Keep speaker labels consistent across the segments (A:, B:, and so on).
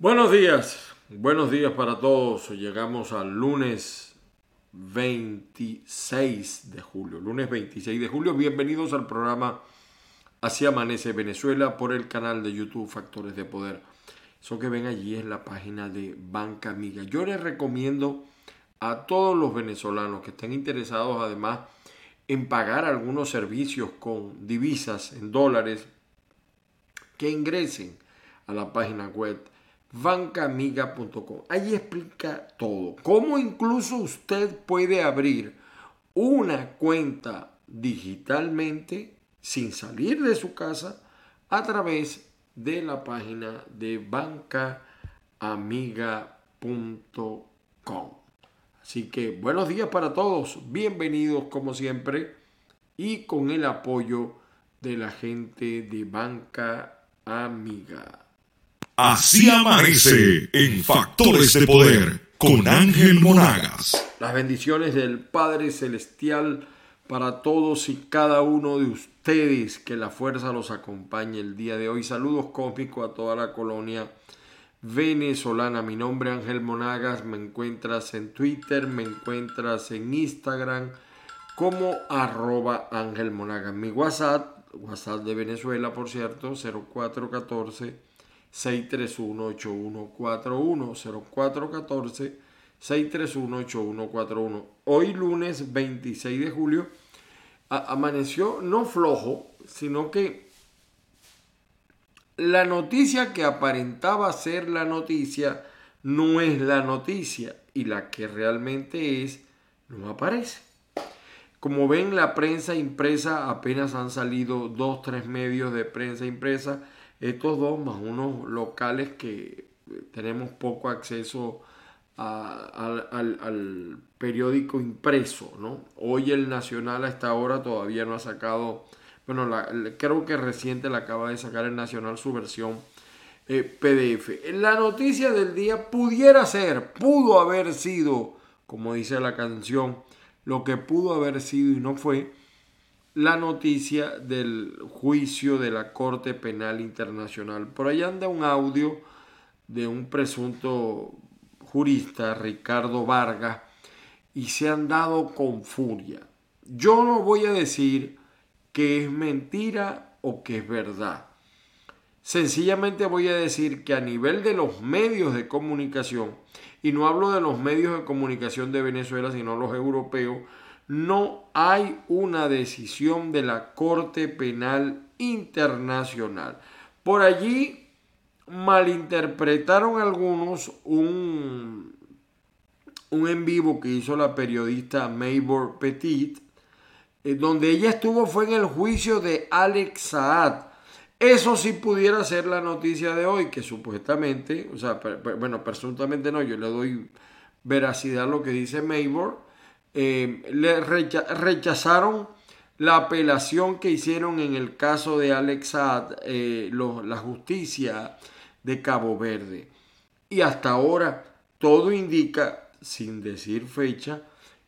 A: Buenos días, buenos días para todos. Llegamos al lunes 26 de julio. Lunes 26 de julio, bienvenidos al programa Así Amanece Venezuela por el canal de YouTube Factores de Poder. Eso que ven allí es la página de Banca Amiga. Yo les recomiendo a todos los venezolanos que estén interesados además en pagar algunos servicios con divisas en dólares que ingresen a la página web bancamiga.com. Allí explica todo. Cómo incluso usted puede abrir una cuenta digitalmente sin salir de su casa a través de la página de bancaamiga.com. Así que buenos días para todos, bienvenidos como siempre y con el apoyo de la gente de Banca Amiga.
B: Así amanece en Factores de Poder con Ángel Monagas.
A: Las bendiciones del Padre Celestial para todos y cada uno de ustedes, que la fuerza los acompañe el día de hoy. Saludos cósmicos a toda la colonia venezolana. Mi nombre es Ángel Monagas, me encuentras en Twitter, me encuentras en Instagram como arroba Ángel Monagas. Mi WhatsApp, WhatsApp de Venezuela por cierto, 0414 631-8141 0414-631-8141. Hoy lunes 26 de julio amaneció no flojo, sino que la noticia que aparentaba ser la noticia no es la noticia y la que realmente es no aparece. Como ven, la prensa impresa apenas han salido dos, tres medios de prensa impresa estos dos más unos locales que tenemos poco acceso al, periódico impreso, ¿no? Hoy el Nacional a esta hora todavía no ha sacado, bueno, creo que reciente la acaba de sacar el Nacional su versión eh, PDF. La noticia del día pudiera ser, pudo haber sido, como dice la canción, lo que pudo haber sido y no fue, la noticia del juicio de la Corte Penal Internacional. Por ahí anda un audio de un presunto jurista, Ricardo Vargas, y se han dado con furia. Yo no voy a decir que es mentira o que es verdad. Sencillamente voy a decir que a nivel de los medios de comunicación, y no hablo de los medios de comunicación de Venezuela, sino los europeos, no hay una decisión de la Corte Penal Internacional. Por allí malinterpretaron algunos un, un en vivo que hizo la periodista Maybor Petit, eh, donde ella estuvo fue en el juicio de Alex Saad. Eso sí pudiera ser la noticia de hoy, que supuestamente, o sea, bueno, presuntamente no, yo le doy veracidad a lo que dice Maybor, eh, le rechazaron la apelación que hicieron en el caso de Alex eh, la justicia de Cabo Verde. Y hasta ahora todo indica, sin decir fecha,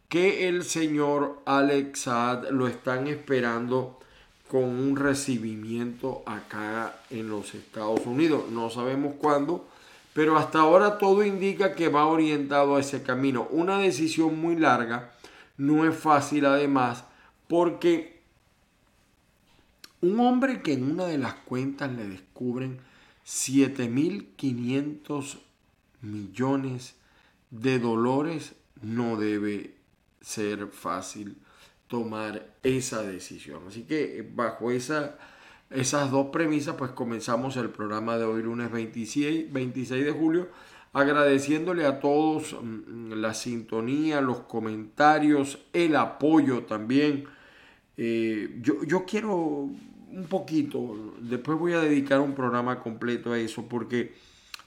A: que el señor Alex lo están esperando con un recibimiento acá en los Estados Unidos. No sabemos cuándo, pero hasta ahora todo indica que va orientado a ese camino. Una decisión muy larga no es fácil además porque un hombre que en una de las cuentas le descubren 7.500 millones de dólares no debe ser fácil tomar esa decisión. Así que bajo esa, esas dos premisas pues comenzamos el programa de hoy lunes 26, 26 de julio agradeciéndole a todos mm, la sintonía, los comentarios, el apoyo también. Eh, yo, yo quiero un poquito, después voy a dedicar un programa completo a eso, porque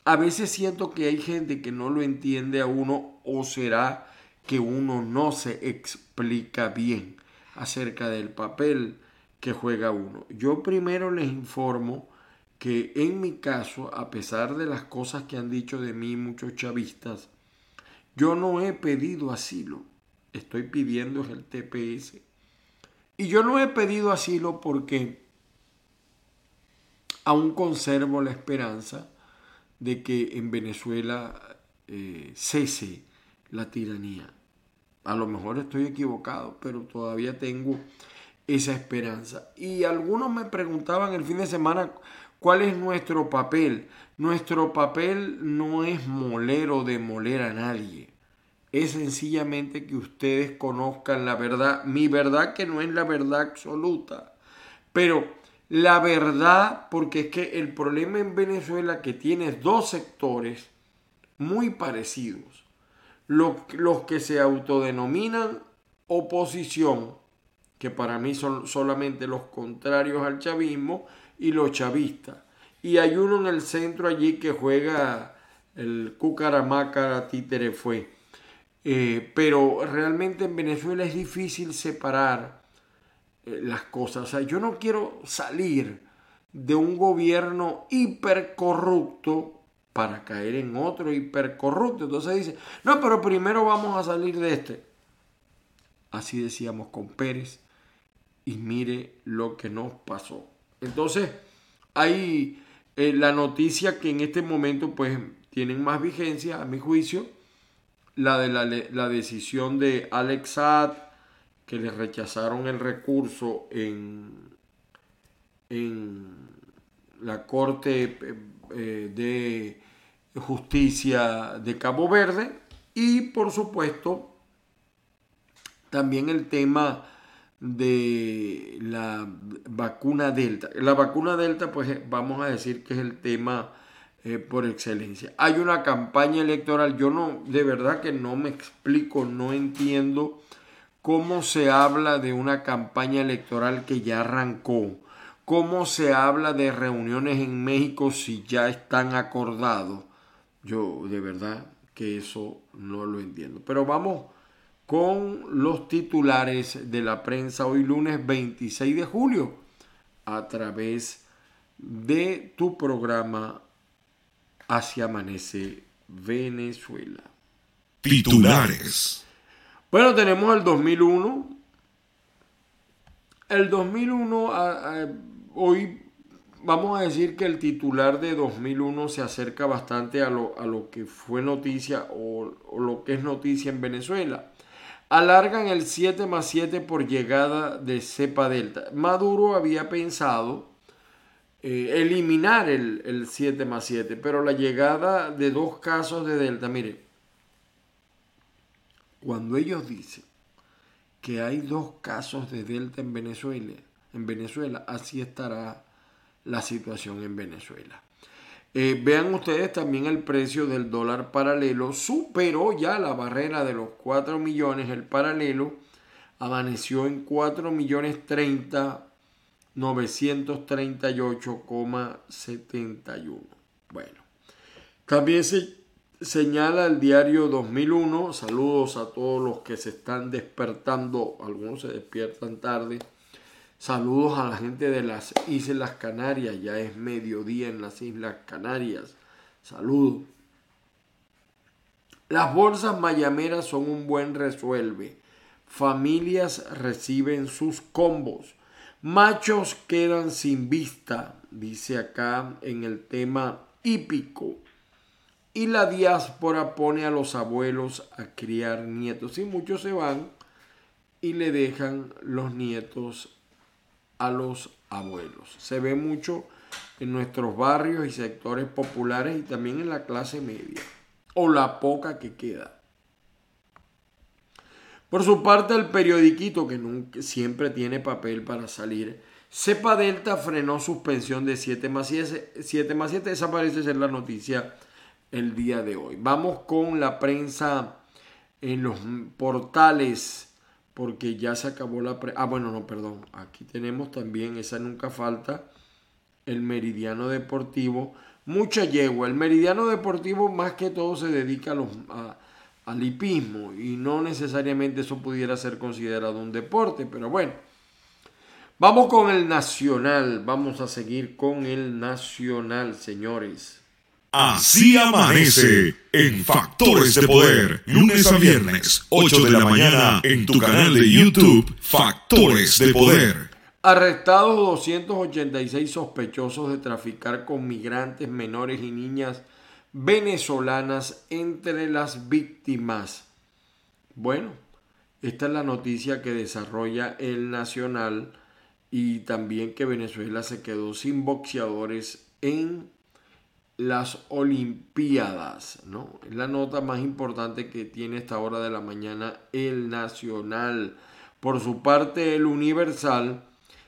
A: a veces siento que hay gente que no lo entiende a uno o será que uno no se explica bien acerca del papel que juega uno. Yo primero les informo que en mi caso, a pesar de las cosas que han dicho de mí muchos chavistas, yo no he pedido asilo, estoy pidiendo el TPS. Y yo no he pedido asilo porque aún conservo la esperanza de que en Venezuela eh, cese la tiranía. A lo mejor estoy equivocado, pero todavía tengo esa esperanza. Y algunos me preguntaban el fin de semana cuál es nuestro papel. Nuestro papel no es moler o demoler a nadie. Es sencillamente que ustedes conozcan la verdad. Mi verdad que no es la verdad absoluta. Pero la verdad, porque es que el problema en Venezuela que tiene dos sectores muy parecidos. Los, los que se autodenominan oposición, que para mí son solamente los contrarios al chavismo, y los chavistas. Y hay uno en el centro allí que juega el cucaramacara títere fue. Eh, pero realmente en Venezuela es difícil separar eh, las cosas. O sea, yo no quiero salir de un gobierno hipercorrupto para caer en otro hipercorrupto. Entonces dice, no, pero primero vamos a salir de este. Así decíamos con Pérez y mire lo que nos pasó. Entonces, hay eh, la noticia que en este momento pues tienen más vigencia, a mi juicio, la de la, decisión de Alex Saad, que le rechazaron el recurso en, en la Corte eh, de Justicia de Cabo Verde y por supuesto también el tema de la vacuna Delta. La vacuna Delta, pues eh, vamos a decir que es el tema eh, por excelencia. Hay una campaña electoral, yo no, de verdad que no me explico, no entiendo cómo se habla de una campaña electoral que ya arrancó, cómo se habla de reuniones en México si ya están acordados. Yo de verdad que eso no lo entiendo. Pero vamos con los titulares de la prensa hoy lunes 26 de julio a través de tu programa Hacia Amanece Venezuela.
B: Titulares.
A: Bueno, tenemos el 2001. El 2001, hoy vamos a decir que el titular de 2001 se acerca bastante a lo, a lo que fue noticia o, o lo que es noticia en Venezuela alargan el 7 más 7 por llegada de cepa delta. Maduro había pensado eh, eliminar el, el 7 más 7, pero la llegada de dos casos de delta, mire, cuando ellos dicen que hay dos casos de delta en Venezuela, en Venezuela, así estará la situación en Venezuela. Eh, vean ustedes también el precio del dólar paralelo. Superó ya la barrera de los 4 millones. El paralelo amaneció en 4 millones 30 938,71. Bueno, también se señala el diario 2001. Saludos a todos los que se están despertando. Algunos se despiertan tarde Saludos a la gente de las Islas Canarias, ya es mediodía en las Islas Canarias. Saludos. Las bolsas mayameras son un buen resuelve. Familias reciben sus combos. Machos quedan sin vista, dice acá en el tema hípico. Y la diáspora pone a los abuelos a criar nietos. Y muchos se van y le dejan los nietos a los abuelos. Se ve mucho en nuestros barrios y sectores populares y también en la clase media, o la poca que queda. Por su parte, el periodiquito, que nunca, siempre tiene papel para salir, Cepa Delta frenó suspensión de 7 más 7, 7 más 7. Esa parece ser la noticia el día de hoy. Vamos con la prensa en los portales porque ya se acabó la... ah, bueno, no, perdón. Aquí tenemos también, esa nunca falta, el meridiano deportivo. Mucha yegua. El meridiano deportivo más que todo se dedica a los, al hipismo y no necesariamente eso pudiera ser considerado un deporte, pero bueno. Vamos con el nacional, vamos a seguir con el nacional, señores.
B: Así amanece en Factores de Poder, lunes a viernes, 8 de la mañana, en tu canal de YouTube, Factores de Poder.
A: Arrestados 286 sospechosos de traficar con migrantes menores y niñas venezolanas entre las víctimas. Bueno, esta es la noticia que desarrolla el Nacional y también que Venezuela se quedó sin boxeadores en las Olimpiadas, ¿no? Es la nota más importante que tiene esta hora de la mañana el Nacional. Por su parte, el Universal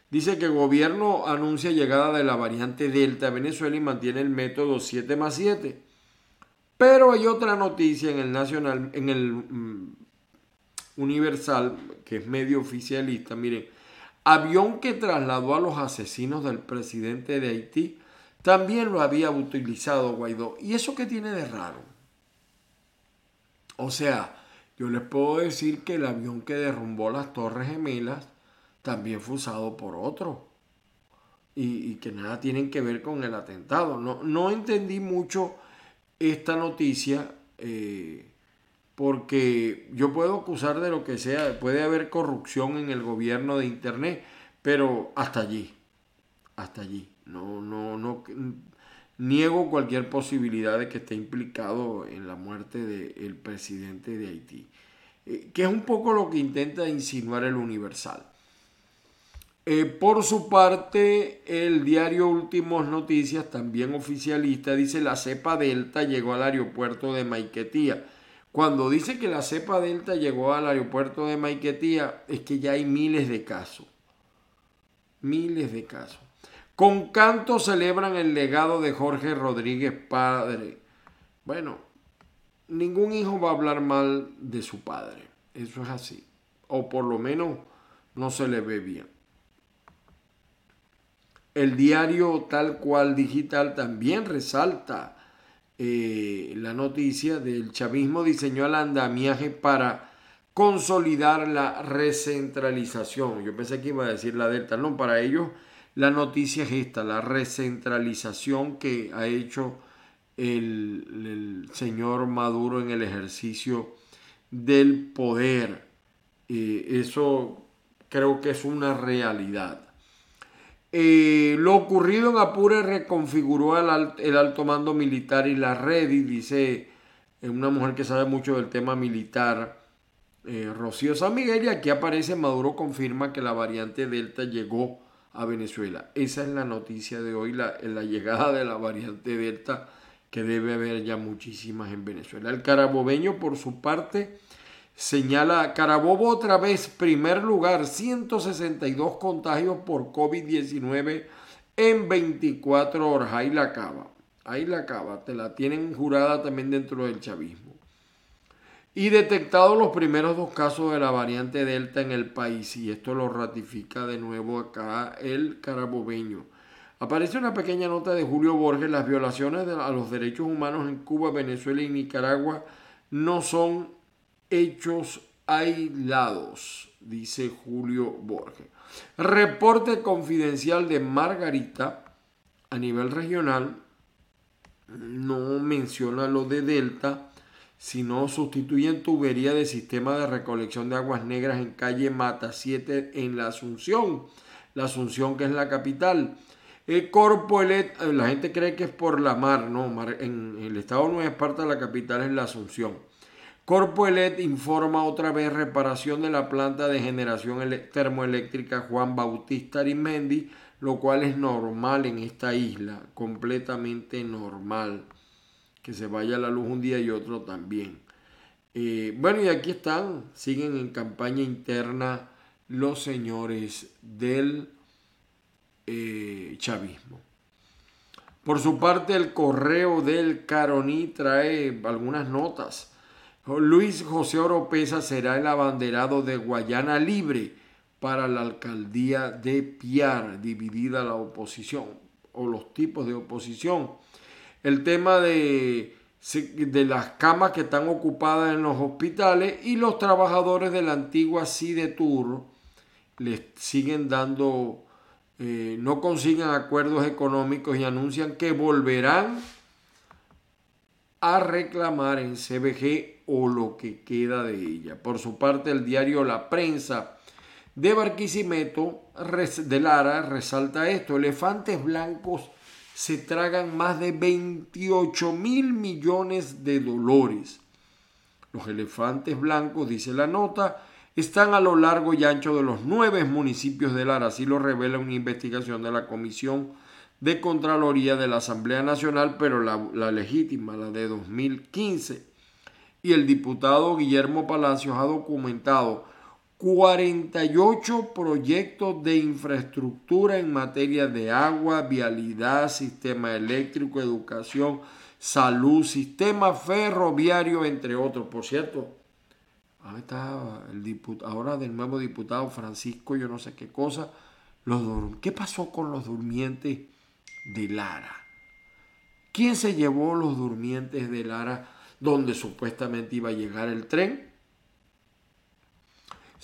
A: dice que el gobierno anuncia llegada de la variante Delta a Venezuela y mantiene el método 7 más 7. Pero hay otra noticia en el Nacional, en el mm, Universal, que es medio oficialista, miren, avión que trasladó a los asesinos del presidente de Haití, también lo había utilizado Guaidó. ¿Y eso qué tiene de raro? O sea, yo les puedo decir que el avión que derrumbó las Torres Gemelas también fue usado por otro. Y, que nada tienen que ver con el atentado. No, no entendí mucho esta noticia. Eh, porque yo puedo acusar de lo que sea, puede haber corrupción en el gobierno de Internet, pero hasta allí, hasta allí. No, no, no, niego cualquier posibilidad de que esté implicado en la muerte del presidente de Haití, eh, que es un poco lo que intenta insinuar el Universal. Eh, por su parte, el diario Últimos Noticias, también oficialista, dice la cepa Delta llegó al aeropuerto de Maiquetía cuando dice que la cepa delta llegó al aeropuerto de Maiquetía, es que ya hay miles de casos. Miles de casos. Con canto celebran el legado de Jorge Rodríguez padre. Bueno, ningún hijo va a hablar mal de su padre. Eso es así. O por lo menos no se le ve bien. El diario tal cual digital también resalta eh, la noticia del chavismo diseñó el andamiaje para consolidar la recentralización. Yo pensé que iba a decir la delta, no, para ellos la noticia es esta, la recentralización que ha hecho el, señor Maduro en el ejercicio del poder. Eh, eso creo que es una realidad. Eh, lo ocurrido en Apure reconfiguró el, alto mando militar y la red, y dice eh, una mujer que sabe mucho del tema militar, Rocío San Miguel, y aquí aparece Maduro confirma que la variante Delta llegó a Venezuela. Esa es la noticia de hoy, la, llegada de la variante Delta, que debe haber ya muchísimas en Venezuela. El carabobeño, por su parte, Señala Carabobo otra vez, primer lugar, 162 contagios por COVID-19 en 24 horas. Ahí la acaba, ahí la acaba, te la tienen jurada también dentro del chavismo. Y detectados los primeros dos casos de la variante Delta en el país, y esto lo ratifica de nuevo acá el carabobeño. Aparece una pequeña nota de Julio Borges, las violaciones a los derechos humanos en Cuba, Venezuela y Nicaragua no son hechos aislados, dice Julio Borges. Reporte confidencial de Margarita a nivel regional no menciona lo de Delta, sino sustituyen tubería de sistema de recolección de aguas negras en calle Mata 7 en la Asunción, la Asunción que es la capital. El Corpoelet, la gente cree que es por la mar, no, en el estado Nueva Esparta la capital es la Asunción. Corpoelet informa otra vez reparación de la planta de generación termoeléctrica Juan Bautista Arimendi, lo cual es normal en esta isla, completamente normal. Que se vaya la luz un día y otro también. Eh, bueno, y aquí están, siguen en campaña interna los señores del eh, chavismo. Por su parte, el correo del Caroní trae algunas notas Luis José Oropesa será el abanderado de Guayana Libre para la alcaldía de Piar, dividida la oposición o los tipos de oposición. El tema de, de las camas que están ocupadas en los hospitales y los trabajadores de la antigua CIDETUR les siguen dando, eh, no consiguen acuerdos económicos y anuncian que volverán a reclamar en CBG o lo que queda de ella. Por su parte, el diario La Prensa de Barquisimeto de Lara resalta esto, elefantes blancos se tragan más de 28 mil millones de dólares. Los elefantes blancos, dice la nota, están a lo largo y ancho de los nueve municipios de Lara, así lo revela una investigación de la Comisión de Contraloría de la Asamblea Nacional, pero la, la legítima, la de 2015. Y el diputado Guillermo Palacios ha documentado 48 proyectos de infraestructura en materia de agua, vialidad, sistema eléctrico, educación, salud, sistema ferroviario, entre otros. Por cierto, ahí está el diputado, ahora del nuevo diputado Francisco, yo no sé qué cosa. ¿Qué pasó con los durmientes de Lara? ¿Quién se llevó los durmientes de Lara donde supuestamente iba a llegar el tren?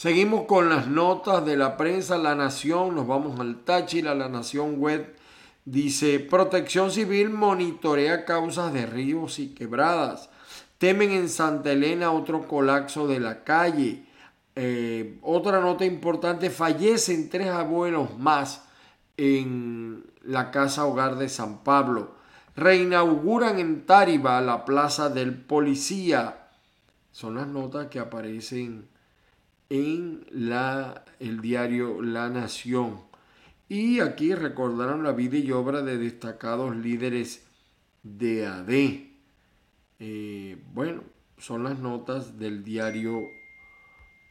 A: Seguimos con las notas de la prensa La Nación, nos vamos al Táchira, La Nación Web. Dice, Protección Civil monitorea causas de ríos y quebradas. Temen en Santa Elena otro colapso de la calle. Eh, otra nota importante, fallecen tres abuelos más en la casa hogar de San Pablo. Reinauguran en Táriba la plaza del policía. Son las notas que aparecen en la, el diario La Nación. Y aquí recordaron la vida y obra de destacados líderes de AD. Eh, bueno, son las notas del diario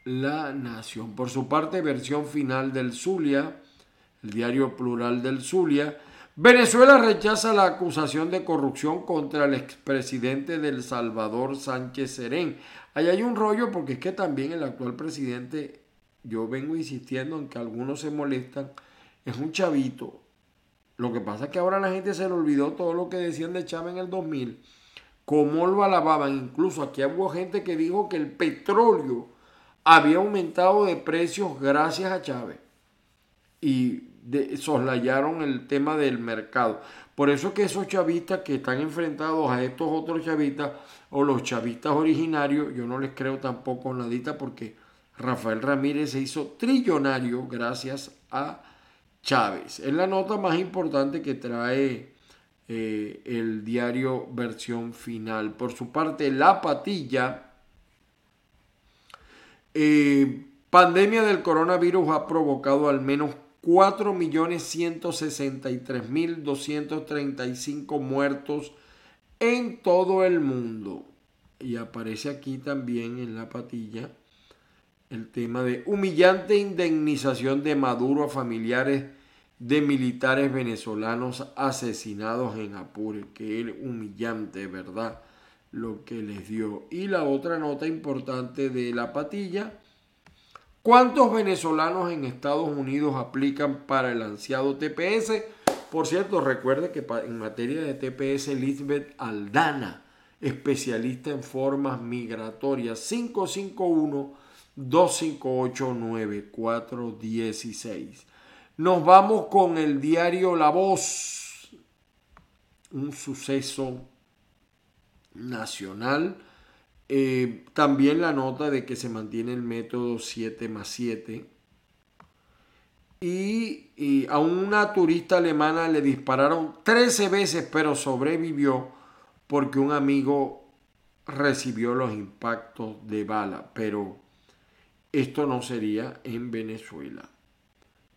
A: La Nación. Por su parte, versión final del Zulia, el diario plural del Zulia. Venezuela rechaza la acusación de corrupción contra el expresidente del Salvador Sánchez Serén. Ahí hay un rollo porque es que también el actual presidente, yo vengo insistiendo en que algunos se molestan, es un chavito. Lo que pasa es que ahora la gente se le olvidó todo lo que decían de Chávez en el 2000, cómo lo alababan. Incluso aquí hubo gente que dijo que el petróleo había aumentado de precios gracias a Chávez. Y soslayaron el tema del mercado. Por eso que esos chavistas que están enfrentados a estos otros chavistas o los chavistas originarios, yo no les creo tampoco nadita porque Rafael Ramírez se hizo trillonario gracias a Chávez. Es la nota más importante que trae eh, el diario versión final. Por su parte, La Patilla, eh, pandemia del coronavirus ha provocado al menos 4.163.235 muertos en todo el mundo. Y aparece aquí también en la patilla el tema de humillante indemnización de Maduro a familiares de militares venezolanos asesinados en Apure. Que es humillante, ¿verdad? Lo que les dio. Y la otra nota importante de la patilla ¿Cuántos venezolanos en Estados Unidos aplican para el ansiado TPS? Por cierto, recuerde que en materia de TPS, Elizabeth Aldana, especialista en formas migratorias, 551-258-9416. Nos vamos con el diario La Voz, un suceso nacional eh, también la nota de que se mantiene el método 7 más 7. Y, a una turista alemana le dispararon 13 veces, pero sobrevivió porque un amigo recibió los impactos de bala. Pero esto no sería en Venezuela.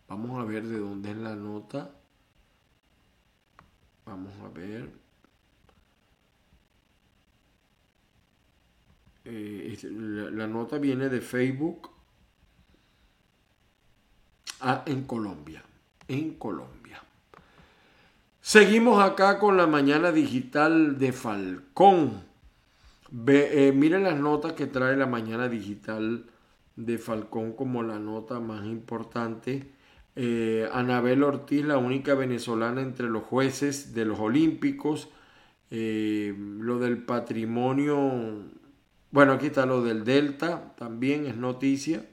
A: Vamos a ver de dónde es la nota. Vamos a ver. Eh, la, nota viene de Facebook ah, en Colombia. En Colombia. Seguimos acá con la mañana digital de Falcón. Eh, miren las notas que trae la mañana digital de Falcón como la nota más importante. Eh, Anabel Ortiz, la única venezolana entre los jueces de los Olímpicos. lo del patrimonio bueno, aquí está lo del Delta, también es noticia.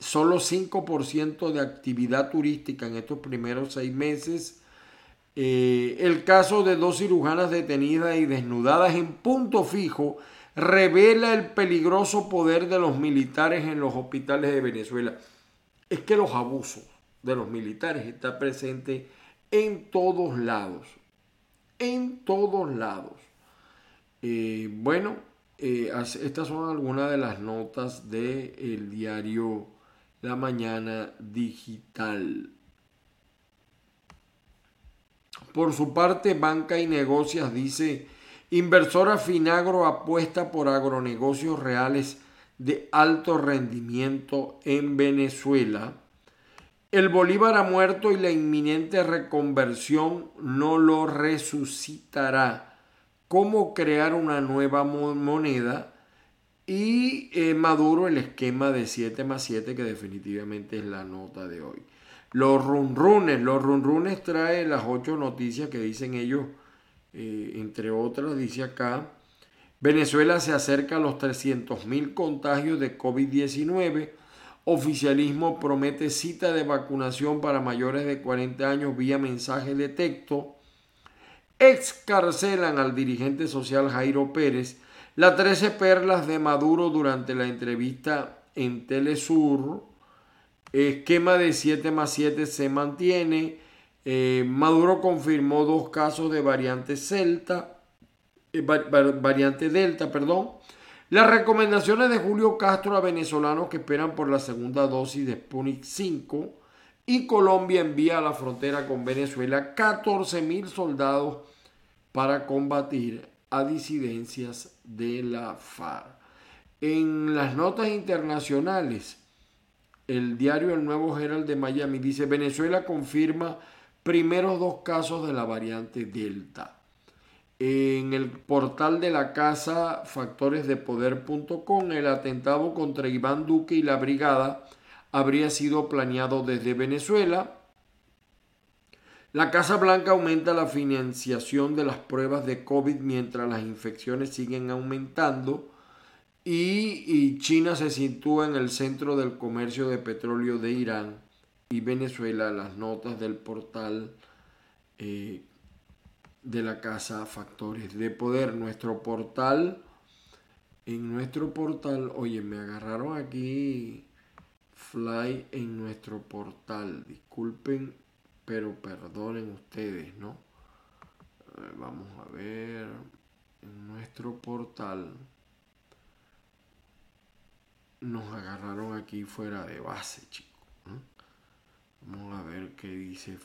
A: Solo 5% de actividad turística en estos primeros seis meses. Eh, el caso de dos cirujanas detenidas y desnudadas en punto fijo revela el peligroso poder de los militares en los hospitales de Venezuela. Es que los abusos, de los militares está presente en todos lados. En todos lados. Eh, bueno, eh, estas son algunas de las notas del diario La Mañana Digital. Por su parte, Banca y Negocios dice, inversora Finagro apuesta por agronegocios reales de alto rendimiento en Venezuela. El Bolívar ha muerto y la inminente reconversión no lo resucitará. ¿Cómo crear una nueva moneda? Y eh, Maduro el esquema de 7 más 7 que definitivamente es la nota de hoy. Los runrunes, los runrunes trae las ocho noticias que dicen ellos, eh, entre otras, dice acá, Venezuela se acerca a los 300.000 contagios de COVID-19. Oficialismo promete cita de vacunación para mayores de 40 años vía mensaje de texto. Excarcelan al dirigente social Jairo Pérez. Las 13 perlas de Maduro durante la entrevista en Telesur. Esquema de 7 más 7 se mantiene. Eh, Maduro confirmó dos casos de variante Celta, eh, variante Delta, perdón. Las recomendaciones de Julio Castro a venezolanos que esperan por la segunda dosis de Sputnik 5 y Colombia envía a la frontera con Venezuela 14 mil soldados para combatir a disidencias de la FARC. En las notas internacionales, el diario El Nuevo Herald de Miami dice, Venezuela confirma primeros dos casos de la variante Delta. En el portal de la casa factoresdepoder.com, el atentado contra Iván Duque y la brigada habría sido planeado desde Venezuela. La Casa Blanca aumenta la financiación de las pruebas de COVID mientras las infecciones siguen aumentando y, China se sitúa en el centro del comercio de petróleo de Irán y Venezuela, las notas del portal eh, de la casa Factores de Poder. Nuestro portal, en nuestro portal, oye, me agarraron aquí fly en nuestro portal. Disculpen, pero perdonen ustedes, ¿no? vamos a ver en nuestro portal nos agarraron aquí fuera de base, chicos. Vamos a ver qué dice.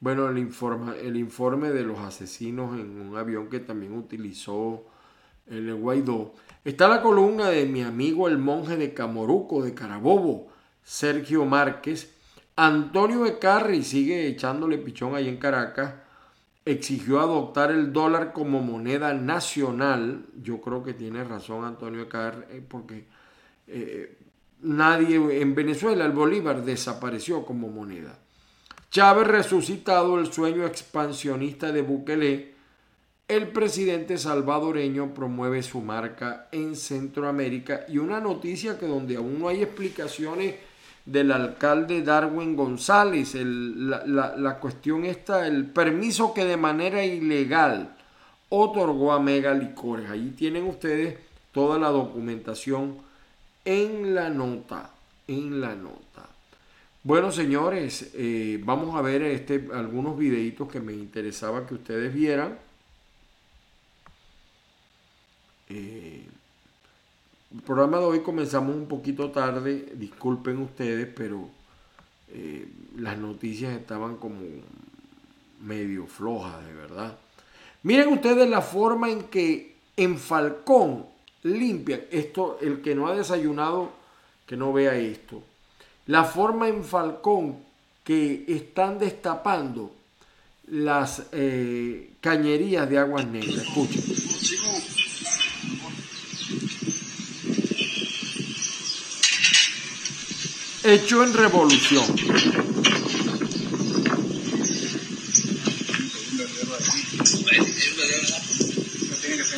A: Bueno, el informe, el informe de los asesinos en un avión que también utilizó el Guaidó. Está la columna de mi amigo el monje de Camoruco, de Carabobo, Sergio Márquez. Antonio Ecarri sigue echándole pichón ahí en Caracas exigió adoptar el dólar como moneda nacional. Yo creo que tiene razón Antonio Carr, eh, porque eh, nadie en Venezuela, el Bolívar, desapareció como moneda. Chávez resucitado el sueño expansionista de Bukele. El presidente salvadoreño promueve su marca en Centroamérica y una noticia que donde aún no hay explicaciones del alcalde Darwin González, la, cuestión está, el permiso que de manera ilegal otorgó a Mega Licores. Ahí tienen ustedes toda la documentación en la nota, en la nota. Bueno, señores, eh, vamos a ver este, algunos videitos que me interesaba que ustedes vieran. Eh, el programa de hoy comenzamos un poquito tarde, disculpen ustedes, pero eh, las noticias estaban como medio flojas, de verdad. Miren ustedes la forma en que en Falcón limpian, esto, el que no ha desayunado, que no vea esto, la forma en Falcón que están destapando las eh, cañerías de aguas negras. Escuchen. hecho en revolución.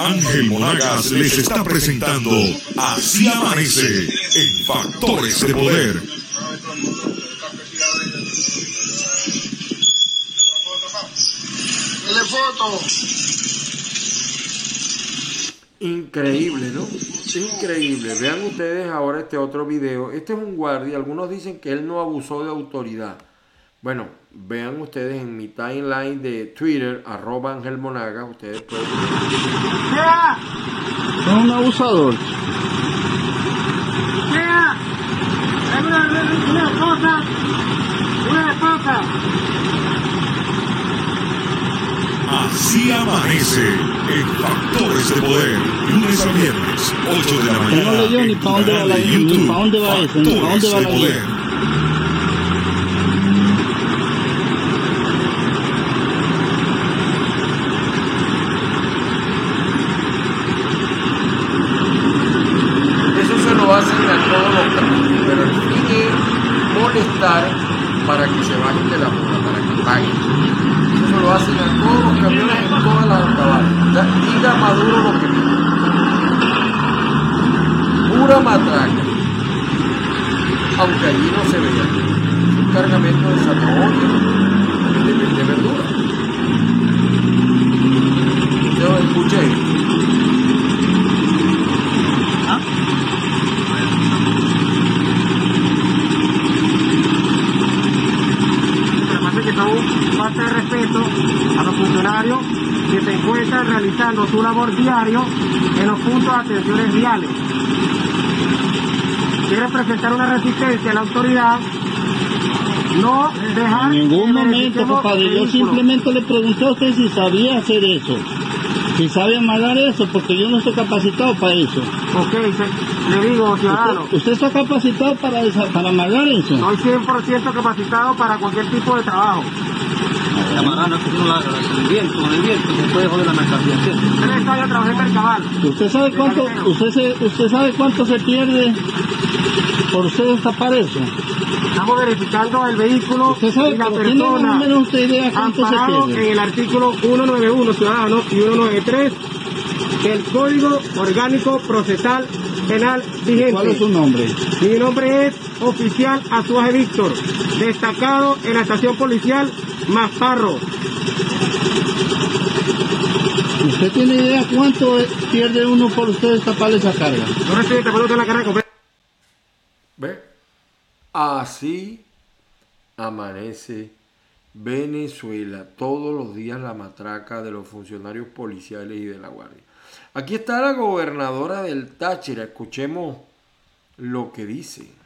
B: Ángel Monagas les está presentando Así amanece en Factores de Poder.
A: Increíble, ¿no? Increíble. Vean ustedes ahora este otro video. Este es un guardia. Algunos dicen que él no abusó de autoridad. Bueno, vean ustedes en mi timeline de Twitter, arroba Ángel Monaga, ustedes pueden...
C: Es un abusador.
D: una esposa, una esposa.
B: Así amanece en Factores de Poder. Lunes a viernes, 8 de la mañana.
C: No leyó ni
B: en tu
C: pa' dónde va la guía, ni
B: YouTube,
C: pa' dónde va eso, ni pa' dónde va la guía.
B: Poder.
A: Eso se lo hacen a todos los camiones, pero el fin es molestar para que se bajen de la moto, para que paguen. Eso se lo hacen a todos los camiones en todas las alcabalas. Ya, Diga Maduro lo que diga. Pura matraca. Aunque allí no se vea. Es un cargamento de zanahoria, de, de, de verdura. Yo escuché.
D: Lo que pasa es que son falta de respeto a los funcionarios que se encuentran realizando su labor diario en los puntos de atenciones viales. Quieren presentar una resistencia a la autoridad, no dejar
C: En ningún momento, compadre. Yo simplemente le pregunté a usted si sabía hacer eso. Si sabe amagar eso, porque yo no estoy capacitado para eso.
D: Ok, se- le digo, ciudadano,
C: ¿Usted, usted está capacitado para, esa- para amagar eso?
D: soy 100% capacitado para cualquier tipo de trabajo.
E: Que uno la, la- el viento, con el viento, se puede joder la mercancía.
D: años trabajé en Mercabal.
C: ¿Usted sabe cuánto, usted, se- usted sabe cuánto se pierde por usted destapar eso?
D: Estamos verificando el vehículo
C: Usted sabe,
D: y la
C: tiene más o
D: persona
C: menos usted idea cuánto se
D: amparado en
C: pierde.
D: el artículo 191, ciudadano, y 193 del Código Orgánico Procesal Penal vigente.
C: ¿Cuál es su nombre?
D: Mi nombre es Oficial Azuaje Víctor, destacado en la estación policial Masparro.
C: ¿Usted tiene idea cuánto pierde uno por usted destapar esa carga?
D: No recibe te en la cara completa.
A: ¿Ve? Así amanece Venezuela. Todos los días la matraca de los funcionarios policiales y de la Guardia. Aquí está la gobernadora del Táchira. Escuchemos lo que dice.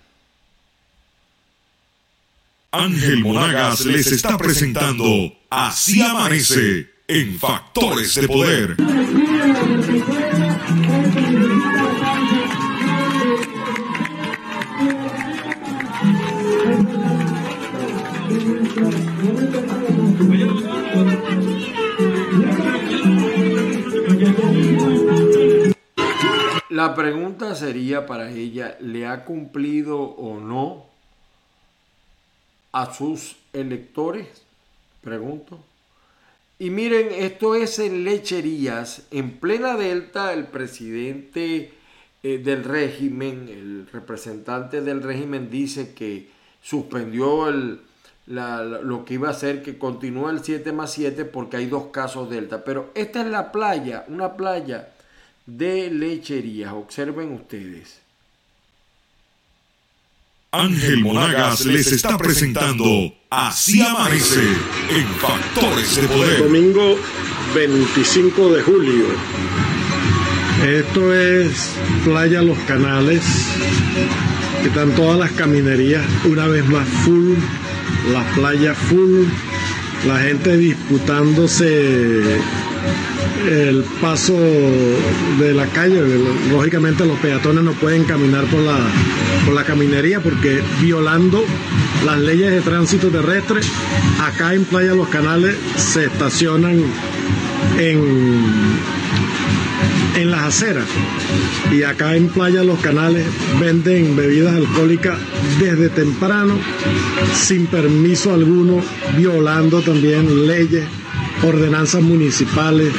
B: Ángel Monagas les está presentando Así amanece en Factores de Poder.
A: La pregunta sería para ella, ¿le ha cumplido o no a sus electores? Pregunto. Y miren, esto es en lecherías. En plena delta, el presidente eh, del régimen, el representante del régimen dice que suspendió el, lo que iba a hacer, que continúa el 7 más 7 porque hay dos casos delta. Pero esta es la playa, una playa de lecherías. Observen ustedes.
B: Ángel Monagas les está presentando Así amanece en Factores de Poder.
F: Domingo 25 de julio. Esto es Playa Los Canales. que Están todas las caminerías una vez más full, la playa full, la gente disputándose el paso de la calle. Lógicamente los peatones no pueden caminar por la, por la caminería porque violando las leyes de tránsito terrestre, acá en Playa Los Canales se estacionan en, en las aceras. Y acá en Playa Los Canales venden bebidas alcohólicas desde temprano, sin permiso alguno, violando también leyes, ordenanzas municipales,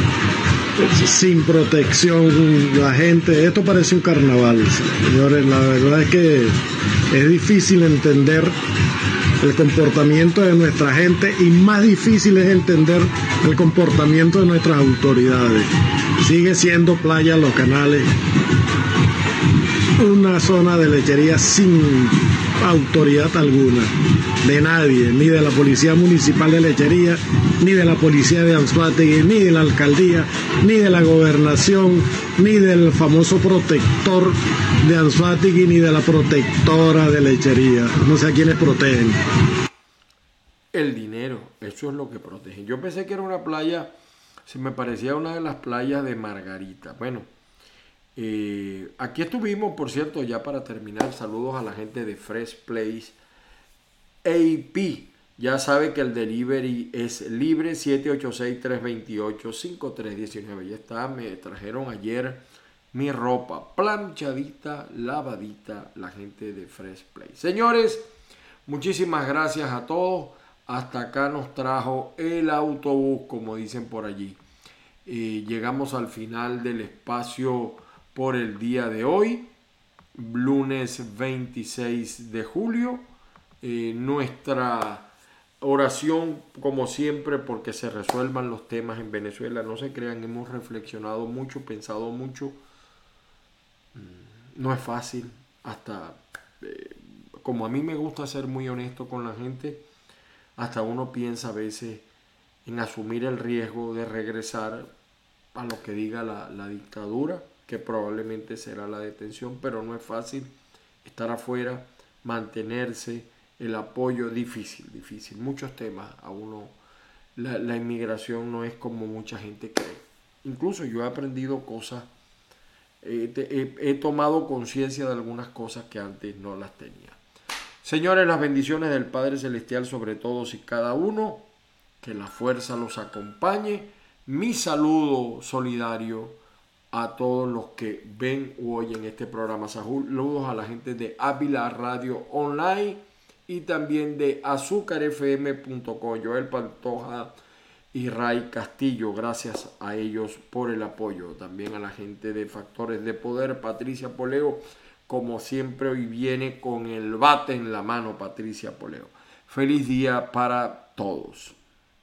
F: sin protección la gente. Esto parece un carnaval, señores. La verdad es que es difícil entender el comportamiento de nuestra gente y más difícil es entender el comportamiento de nuestras autoridades. Sigue siendo playa Los Canales, una zona de lechería sin autoridad alguna, de nadie, ni de la Policía Municipal de Lechería, ni de la Policía de Anzuategui, ni de la Alcaldía, ni de la Gobernación, ni del famoso protector de Anzuategui, ni de la protectora de Lechería. No sé a quiénes protegen.
A: El dinero, eso es lo que protegen. Yo pensé que era una playa, se me parecía una de las playas de Margarita. Bueno, eh, aquí estuvimos, por cierto, ya para terminar, saludos a la gente de Fresh Place AP. Ya sabe que el delivery es libre 786-328-5319. Ya está, me trajeron ayer mi ropa planchadita, lavadita, la gente de Fresh Place. Señores, muchísimas gracias a todos. Hasta acá nos trajo el autobús, como dicen por allí. Eh, llegamos al final del espacio por el día de hoy, lunes 26 de julio. Eh, nuestra oración, como siempre, porque se resuelvan los temas en Venezuela. No se crean, hemos reflexionado mucho, pensado mucho. Mm, no es fácil, hasta eh, como a mí me gusta ser muy honesto con la gente, hasta uno piensa a veces en asumir el riesgo de regresar a lo que diga la, la dictadura que probablemente será la detención, pero no es fácil estar afuera, mantenerse, el apoyo difícil, difícil. Muchos temas a uno, la, inmigración no es como mucha gente cree. Incluso yo he aprendido cosas, he tomado conciencia de algunas cosas que antes no las tenía. Señores, las bendiciones del Padre Celestial sobre todos y cada uno, que la fuerza los acompañe. Mi saludo solidario a todos los que ven o oyen este programa. Saludos a la gente de Ávila Radio Online y también de azúcarfm.com. Joel Pantoja y Ray Castillo, gracias a ellos por el apoyo. También a la gente de Factores de Poder, Patricia Poleo, como siempre hoy viene con el bate en la mano Patricia Poleo. Feliz día para todos.